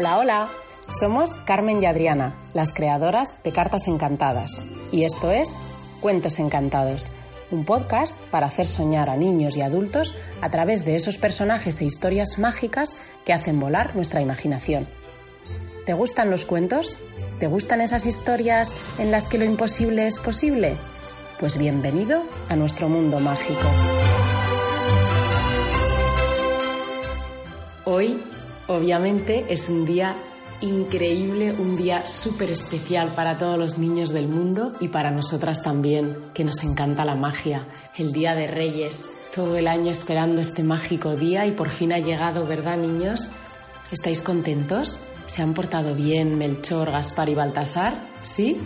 Hola, hola. Somos Carmen y Adriana, las creadoras de Cartas Encantadas. Y esto es Cuentos Encantados, un podcast para hacer soñar a niños y adultos a través de esos personajes e historias mágicas que hacen volar nuestra imaginación. ¿Te gustan los cuentos? ¿Te gustan esas historias en las que lo imposible es posible? Pues bienvenido a nuestro mundo mágico. Hoy, obviamente, es un día increíble, un día súper especial para todos los niños del mundo y para nosotras también, que nos encanta la magia. El Día de Reyes, todo el año esperando este mágico día y por fin ha llegado, ¿verdad, niños? ¿Estáis contentos? ¿Se han portado bien Melchor, Gaspar y Baltasar? ¿Sí?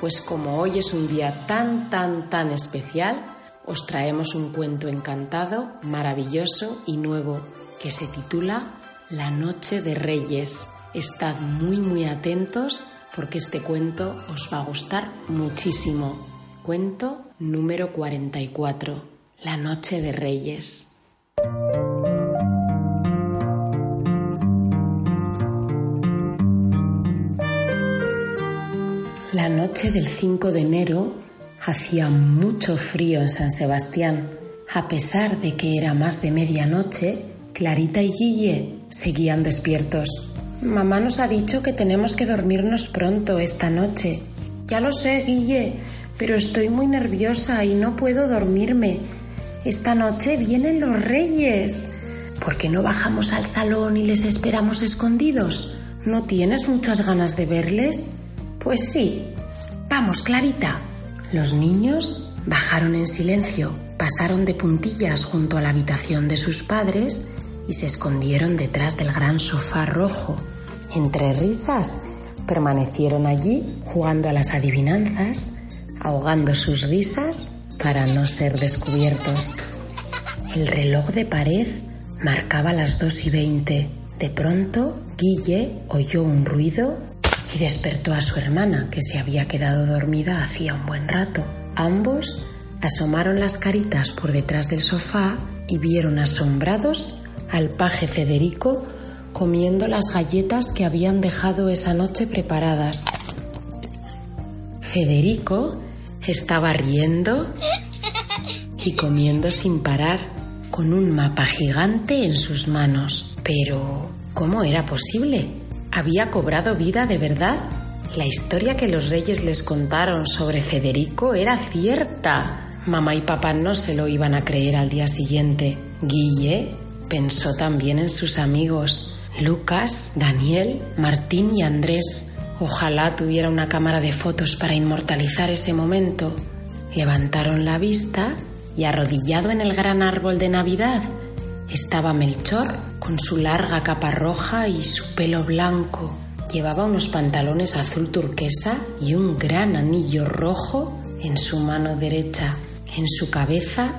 Pues como hoy es un día tan, tan, tan especial, os traemos un cuento encantado, maravilloso y nuevo que se titula La Noche de Reyes. Estad muy, muy atentos porque este cuento os va a gustar muchísimo. Cuento número 44. La Noche de Reyes. La noche del 5 de enero hacía mucho frío en San Sebastián. A pesar de que era más de medianoche, Clarita y Guille seguían despiertos. Mamá nos ha dicho que tenemos que dormirnos pronto esta noche. Ya lo sé, Guille, pero estoy muy nerviosa y no puedo dormirme. Esta noche vienen los reyes. ¿Por qué no bajamos al salón y les esperamos escondidos? ¿No tienes muchas ganas de verles? Pues sí. Vamos, Clarita. Los niños bajaron en silencio, pasaron de puntillas junto a la habitación de sus padres y se escondieron detrás del gran sofá rojo. Entre risas, permanecieron allí jugando a las adivinanzas, ahogando sus risas para no ser descubiertos. El reloj de pared marcaba las dos y veinte. De pronto, Guille oyó un ruido y despertó a su hermana, que se había quedado dormida hacía un buen rato. Ambos asomaron las caritas por detrás del sofá y vieron asombrados al paje Federico comiendo las galletas que habían dejado esa noche preparadas. Federico estaba riendo y comiendo sin parar, con un mapa gigante en sus manos. Pero, ¿cómo era posible? ¿Había cobrado vida de verdad? La historia que los reyes les contaron sobre Federico era cierta. Mamá y papá no se lo iban a creer al día siguiente. Guille pensó también en sus amigos, Lucas, Daniel, Martín y Andrés. Ojalá tuviera una cámara de fotos para inmortalizar ese momento. Levantaron la vista y arrodillado en el gran árbol de Navidad estaba Melchor con su larga capa roja y su pelo blanco. Llevaba unos pantalones azul turquesa y un gran anillo rojo en su mano derecha. En su cabeza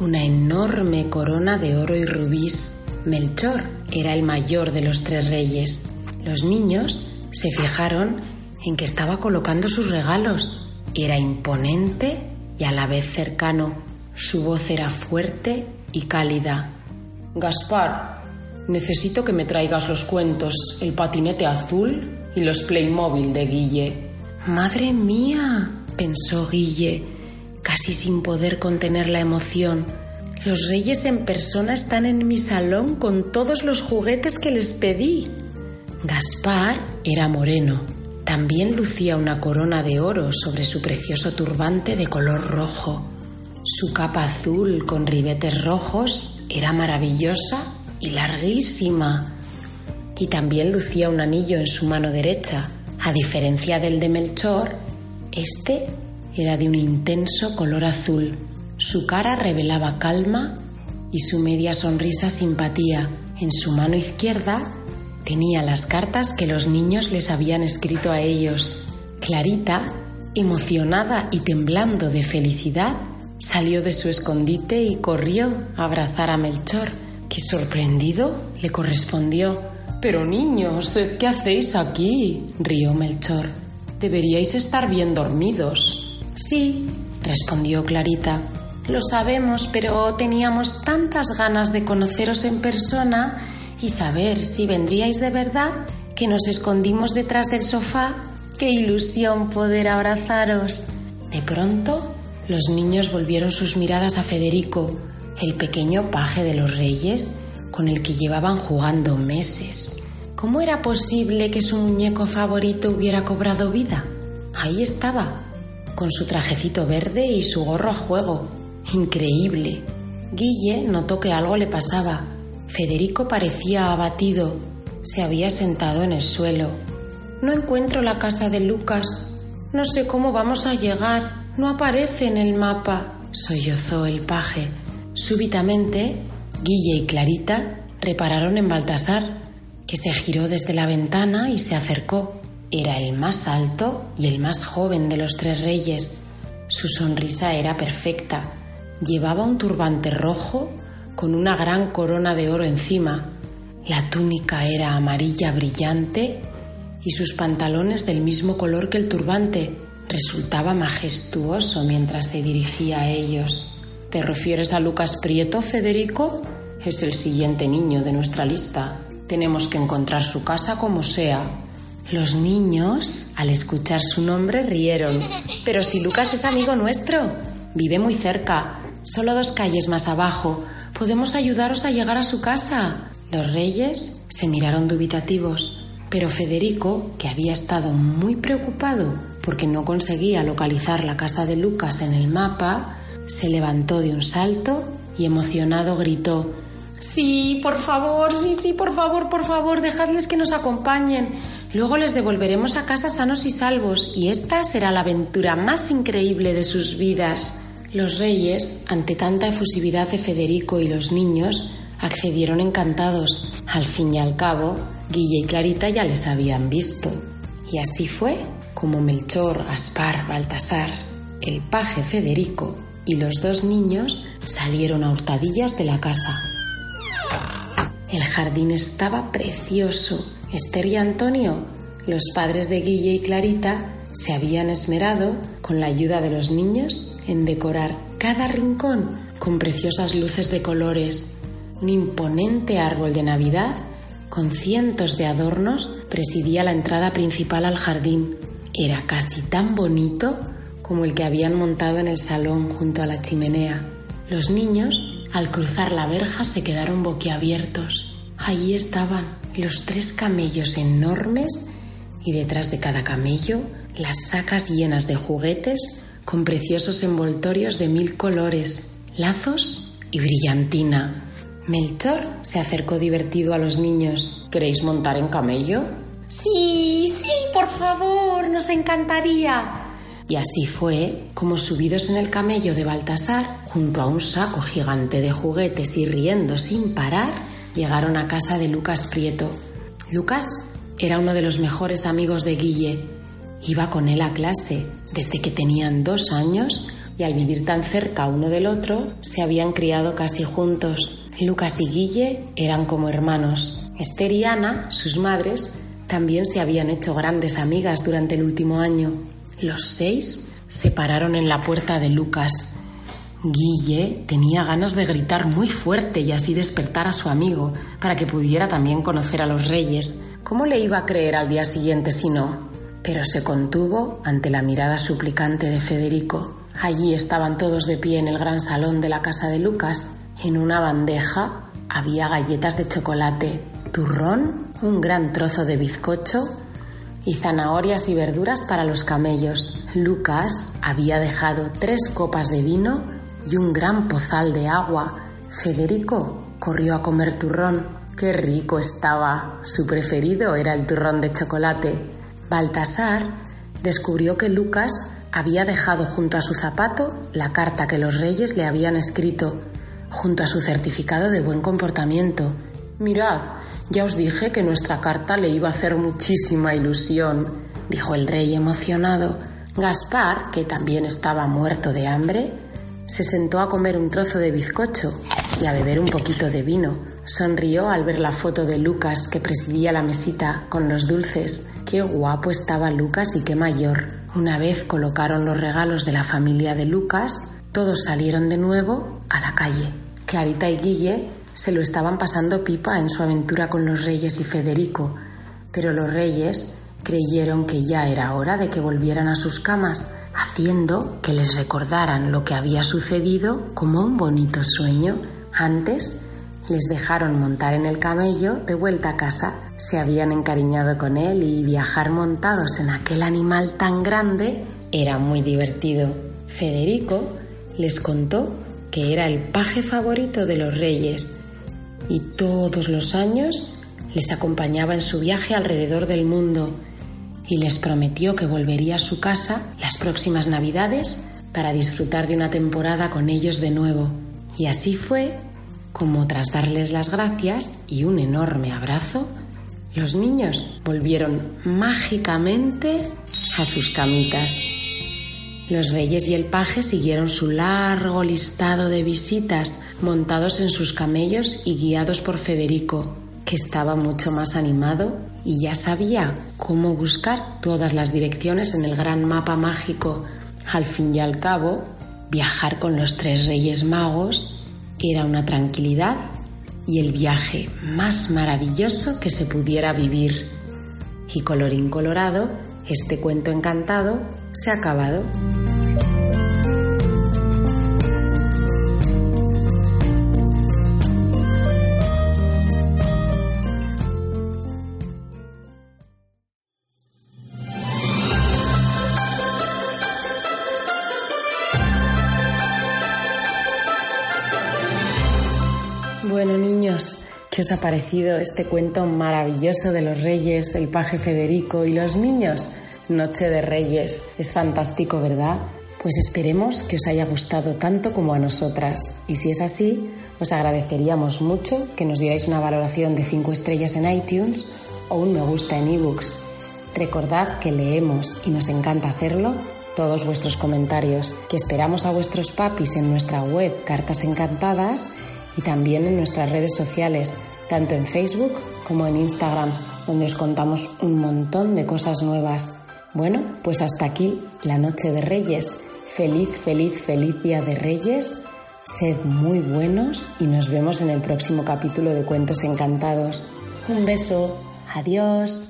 una enorme corona de oro y rubíes. Melchor era el mayor de los tres reyes. Los niños se fijaron en que estaba colocando sus regalos. Era imponente y a la vez cercano. Su voz era fuerte y cálida. Gaspar, necesito que me traigas los cuentos El patinete azul y los Playmobil de Guille. Madre mía, pensó Guille, casi sin poder contener la emoción. Los reyes en persona están en mi salón con todos los juguetes que les pedí. Gaspar era moreno. También lucía una corona de oro sobre su precioso turbante de color rojo. Su capa azul con ribetes rojos era maravillosa y larguísima. Y también lucía un anillo en su mano derecha. A diferencia del de Melchor, este era de un intenso color azul. Su cara revelaba calma y su media sonrisa simpatía. En su mano izquierda tenía las cartas que los niños les habían escrito a ellos. Clarita, emocionada y temblando de felicidad, salió de su escondite y corrió a abrazar a Melchor, que sorprendido le correspondió. Pero niños, ¿qué hacéis aquí? rió Melchor. Deberíais estar bien dormidos. Sí, respondió Clarita. Lo sabemos, pero teníamos tantas ganas de conoceros en persona y saber si vendríais de verdad que nos escondimos detrás del sofá. ¡Qué ilusión poder abrazaros! De pronto, los niños volvieron sus miradas a Federico, el pequeño paje de los reyes con el que llevaban jugando meses. ¿Cómo era posible que su muñeco favorito hubiera cobrado vida? Ahí estaba, con su trajecito verde y su gorro a juego. Increíble. Guille notó que algo le pasaba. Federico parecía abatido. Se había sentado en el suelo. No encuentro la casa de Lucas. No sé cómo vamos a llegar. No aparece en el mapa. sollozó el paje. Súbitamente, Guille y Clarita repararon en Baltasar, que se giró desde la ventana y se acercó. Era el más alto y el más joven de los tres reyes. Su sonrisa era perfecta. Llevaba un turbante rojo con una gran corona de oro encima. La túnica era amarilla brillante y sus pantalones del mismo color que el turbante. Resultaba majestuoso mientras se dirigía a ellos. ¿Te refieres a Lucas Prieto, Federico? Es el siguiente niño de nuestra lista. Tenemos que encontrar su casa como sea. Los niños, al escuchar su nombre, rieron. Pero si Lucas es amigo nuestro, vive muy cerca, solo dos calles más abajo. Podemos ayudaros a llegar a su casa. Los reyes se miraron dubitativos, pero Federico, que había estado muy preocupado porque no conseguía localizar la casa de Lucas en el mapa, se levantó de un salto y emocionado gritó Sí, por favor, sí, sí, por favor, por favor, dejadles que nos acompañen. Luego les devolveremos a casa sanos y salvos, y esta será la aventura más increíble de sus vidas. Los reyes, ante tanta efusividad de Federico y los niños, accedieron encantados. Al fin y al cabo, Guille y Clarita ya les habían visto. Y así fue como Melchor, Gaspar, Baltasar, el paje Federico y los dos niños salieron a hurtadillas de la casa. El jardín estaba precioso. Esther y Antonio, los padres de Guille y Clarita, se habían esmerado, con la ayuda de los niños, en decorar cada rincón con preciosas luces de colores. Un imponente árbol de Navidad, con cientos de adornos, presidía la entrada principal al jardín. Era casi tan bonito como el que habían montado en el salón junto a la chimenea. Los niños al cruzar la verja se quedaron boquiabiertos. Allí estaban los tres camellos enormes y detrás de cada camello las sacas llenas de juguetes con preciosos envoltorios de mil colores, lazos y brillantina. Melchor se acercó divertido a los niños. ¿Queréis montar en camello? Sí, sí, por favor, nos encantaría. Y así fue como subidos en el camello de Baltasar, junto a un saco gigante de juguetes y riendo sin parar, llegaron a casa de Lucas Prieto. Lucas era uno de los mejores amigos de Guille. Iba con él a clase desde que tenían dos años y al vivir tan cerca uno del otro se habían criado casi juntos. Lucas y Guille eran como hermanos. Esther y Ana, sus madres, también se habían hecho grandes amigas durante el último año. Los seis se pararon en la puerta de Lucas. Guille tenía ganas de gritar muy fuerte y así despertar a su amigo para que pudiera también conocer a los reyes. ¿Cómo le iba a creer al día siguiente si no? Pero se contuvo ante la mirada suplicante de Federico. Allí estaban todos de pie en el gran salón de la casa de Lucas. En una bandeja había galletas de chocolate, turrón, un gran trozo de bizcocho y zanahorias y verduras para los camellos. Lucas había dejado tres copas de vino y un gran pozal de agua. Federico corrió a comer turrón. Qué rico estaba. Su preferido era el turrón de chocolate. Baltasar descubrió que Lucas había dejado junto a su zapato la carta que los reyes le habían escrito, junto a su certificado de buen comportamiento. Mirad, ya os dije que nuestra carta le iba a hacer muchísima ilusión, dijo el rey emocionado. Gaspar, que también estaba muerto de hambre, se sentó a comer un trozo de bizcocho y a beber un poquito de vino. Sonrió al ver la foto de Lucas que presidía la mesita con los dulces. Qué guapo estaba Lucas y qué mayor. Una vez colocaron los regalos de la familia de Lucas, todos salieron de nuevo a la calle. Clarita y Guille se lo estaban pasando pipa en su aventura con los reyes y Federico, pero los reyes creyeron que ya era hora de que volvieran a sus camas haciendo que les recordaran lo que había sucedido como un bonito sueño. Antes les dejaron montar en el camello de vuelta a casa. Se habían encariñado con él y viajar montados en aquel animal tan grande era muy divertido. Federico les contó que era el paje favorito de los reyes y todos los años les acompañaba en su viaje alrededor del mundo y les prometió que volvería a su casa las próximas Navidades para disfrutar de una temporada con ellos de nuevo. Y así fue como tras darles las gracias y un enorme abrazo, los niños volvieron mágicamente a sus camitas. Los reyes y el paje siguieron su largo listado de visitas montados en sus camellos y guiados por Federico, estaba mucho más animado y ya sabía cómo buscar todas las direcciones en el gran mapa mágico. Al fin y al cabo, viajar con los tres reyes magos era una tranquilidad y el viaje más maravilloso que se pudiera vivir. Y colorín colorado, este cuento encantado se ha acabado. ¿Qué os ha parecido este cuento maravilloso de los reyes, el paje Federico y los niños? Noche de Reyes. Es fantástico, ¿verdad? Pues esperemos que os haya gustado tanto como a nosotras. Y si es así, os agradeceríamos mucho que nos dierais una valoración de 5 estrellas en iTunes o un me gusta en ebooks. Recordad que leemos y nos encanta hacerlo todos vuestros comentarios, que esperamos a vuestros papis en nuestra web Cartas Encantadas y también en nuestras redes sociales, tanto en Facebook como en Instagram, donde os contamos un montón de cosas nuevas. Bueno, pues hasta aquí la noche de Reyes. Feliz, feliz, feliz día de Reyes. Sed muy buenos y nos vemos en el próximo capítulo de Cuentos Encantados. Un beso. Adiós.